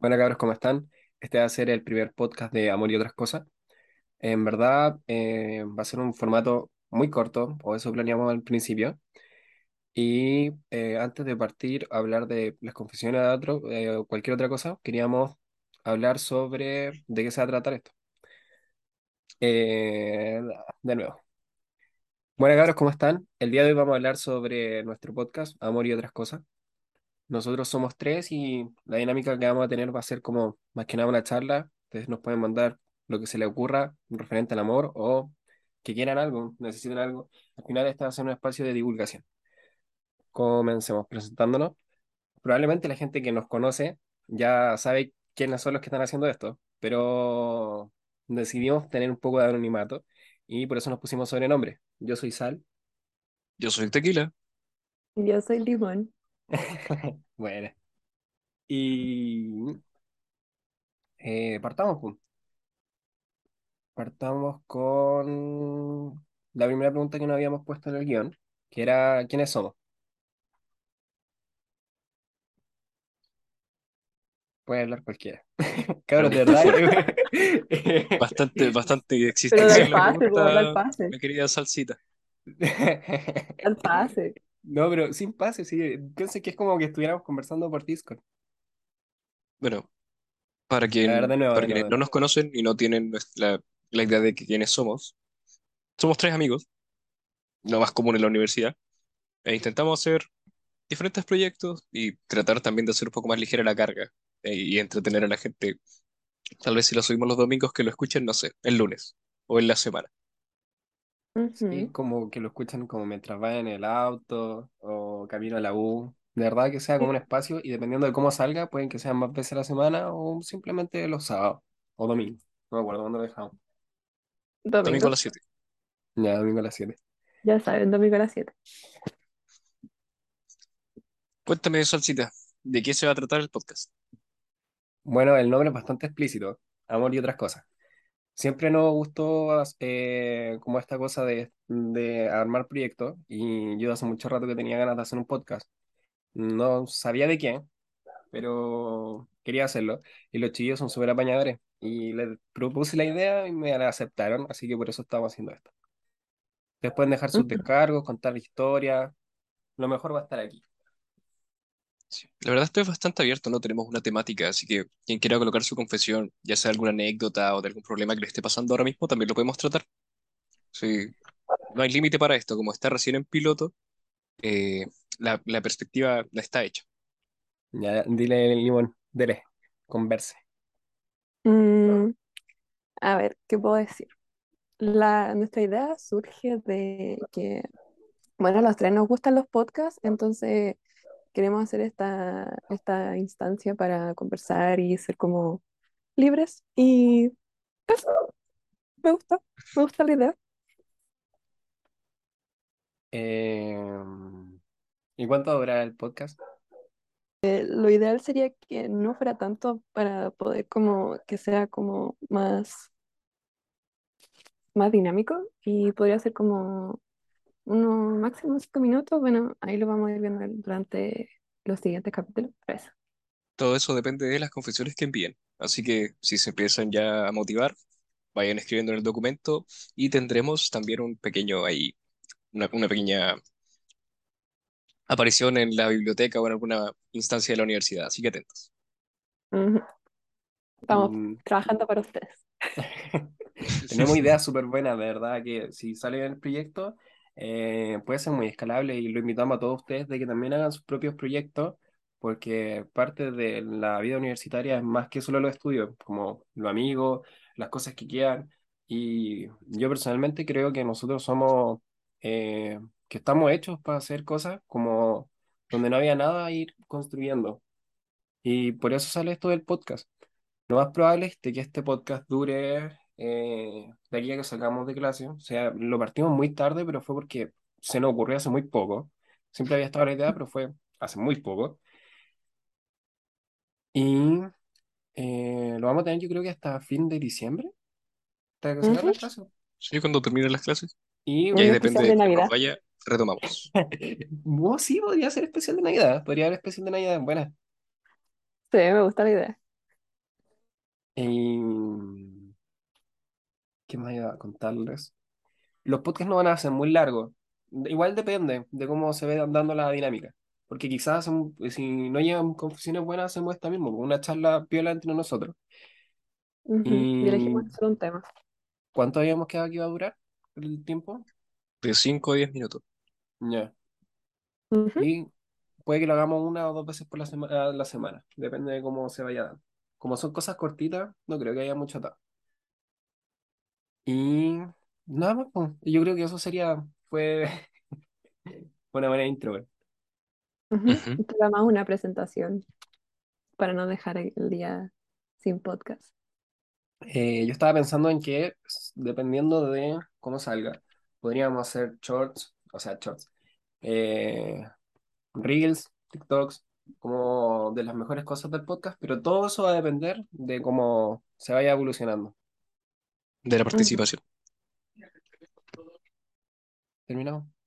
Bueno, cabros, ¿cómo están? Este va a ser el primer podcast de Amor y otras cosas. En verdad, eh, va a ser un formato muy corto, o eso planeamos al principio. Y eh, antes de partir a hablar de las confesiones de otro, eh, o cualquier otra cosa, queríamos hablar sobre de qué se va a tratar esto. De nuevo. Bueno, cabros, ¿cómo están? El día de hoy vamos a hablar sobre nuestro podcast, Amor y otras cosas. Nosotros somos tres y la dinámica que vamos a tener va a ser como más que nada una charla. Ustedes nos pueden mandar lo que se les ocurra referente al amor o que quieran algo, necesiten algo. Al final este va a ser un espacio de divulgación. Comencemos presentándonos. Probablemente la gente que nos conoce ya sabe quiénes son los que están haciendo esto, pero decidimos tener un poco de anonimato y por eso nos pusimos sobrenombre. Yo soy Sal. Yo soy Tequila. Yo soy Limón. Bueno. Y eh, partamos, pues. Partamos con la primera pregunta que nos habíamos puesto en el guion, que era ¿quiénes somos? Puede hablar cualquiera. Cabros, de verdad. Bastante, bastante Pero existencial dale la pase, po, pregunta, dale pase. mi querida Salsita. Dale pase. No, pero sin pase, sí. Pienso que es como que estuviéramos conversando por Discord. Bueno, para A ver, quien, de nuevo, para de quienes nuevo. no nos conocen y no tienen nuestra- la idea de que quiénes somos, somos tres amigos, lo más común en la universidad, e intentamos hacer diferentes proyectos y tratar también de hacer un poco más ligera la carga eh, y entretener a la gente. Tal vez si lo subimos los domingos, que lo escuchen, no sé, el lunes o en la semana. Sí, Ujú. como que lo escuchan como mientras va en el auto o camino a la U. De verdad que sea como un espacio y dependiendo de cómo salga, pueden que sean más veces a la semana o simplemente los sábados o domingos. No me acuerdo cuándo lo dejamos. Domingo a Domingo. las 7. Ya, domingo a las 7. Ya saben, domingo a las 7. Cuéntame, Salsita, ¿de qué se va a tratar el podcast? Bueno, el nombre es bastante explícito, amor y otras cosas. Siempre nos gustó eh, como esta cosa de, de armar proyectos y yo hace mucho rato que tenía ganas de hacer un podcast. No sabía de quién, pero quería hacerlo. Y los chillos son súper apañadores. Y les propuse la idea y me la aceptaron, así que por eso estamos haciendo esto. Ustedes pueden dejar sus Ujú. descargos, contar historias. Lo mejor va a estar aquí. Sí. La verdad esto es bastante abierto, no tenemos una temática, así que quien quiera colocar su confesión, ya sea alguna anécdota o de algún problema que le esté pasando ahora mismo, también lo podemos tratar. Sí, no hay límite para esto, como está recién en piloto, eh, la, la perspectiva la está hecha. Ya, dile, Limón, dele, converse. Mm, a ver, ¿qué puedo decir? La, nuestra idea surge de que, bueno, a los tres nos gustan los podcasts, entonces queremos hacer esta, esta instancia para conversar y ser como libres. Y eso, me gusta, me gusta la idea. Eh, ¿y cuánto dura el podcast? Eh, lo ideal sería que no fuera tanto para poder como que sea como más, más dinámico y podría ser como unos máximo cinco minutos. Bueno, ahí lo vamos a ir viendo durante los siguientes capítulos. pero eso. Todo eso depende de las confesiones que envíen. Así que si se empiezan ya a motivar, vayan escribiendo en el documento y tendremos también un pequeño ahí, una, una pequeña aparición en la biblioteca o en alguna instancia de la universidad. Así que atentos. Estamos Mm, trabajando para ustedes. Tenemos ideas súper buenas, de verdad, que si sale el proyecto, eh, puede ser muy escalable y lo invitamos a todos ustedes de que también hagan sus propios proyectos, porque parte de la vida universitaria es más que solo los estudios, como los amigos, las cosas que quieran. Y yo personalmente creo que nosotros somos, eh, que estamos hechos para hacer cosas como donde no había nada, ir construyendo. Y por eso sale esto del podcast. Lo más probable es que este podcast dure eh, de aquí a que salgamos de clase. O sea, lo partimos muy tarde, pero fue porque se nos ocurrió hace muy poco. Siempre había estado la idea, pero fue hace muy poco. Y eh, lo vamos a tener yo creo que hasta fin de diciembre, hasta que salgan Ujú. las clases. Sí, cuando terminen las clases. Y Y ahí depende de Navidad. vaya, retomamos. vos sí podría ser especial de Navidad. Podría haber especial de Navidad. Buena. Sí, me gusta la idea. Y... ¿Qué más iba a contarles? Los podcasts no van a ser muy largos. Igual depende de cómo se ve dando la dinámica. Porque quizás hacemos- si no llegan confusiones buenas, hacemos esta mismo, una charla piola entre nosotros. Y elegimos ¿Y solo un tema. cuánto habíamos quedado que iba a durar el tiempo? De 5 a 10 minutos. Ya. Y puede que lo hagamos una o dos veces por la semana, la semana. Depende de cómo se vaya dando. Como son cosas cortitas, no creo que haya mucho atado. Y nada más, pues. Yo creo que eso sería, fue una buena intro. güey. ujú. Ujú. Y Programamos una presentación para no dejar el día sin podcast. Eh, yo estaba pensando en que, s- dependiendo de cómo salga, podríamos hacer shorts, o sea, shorts, eh, reels, TikToks, como de las mejores cosas del podcast, pero todo eso va a depender de cómo se vaya evolucionando. De la participación. ¿Terminamos?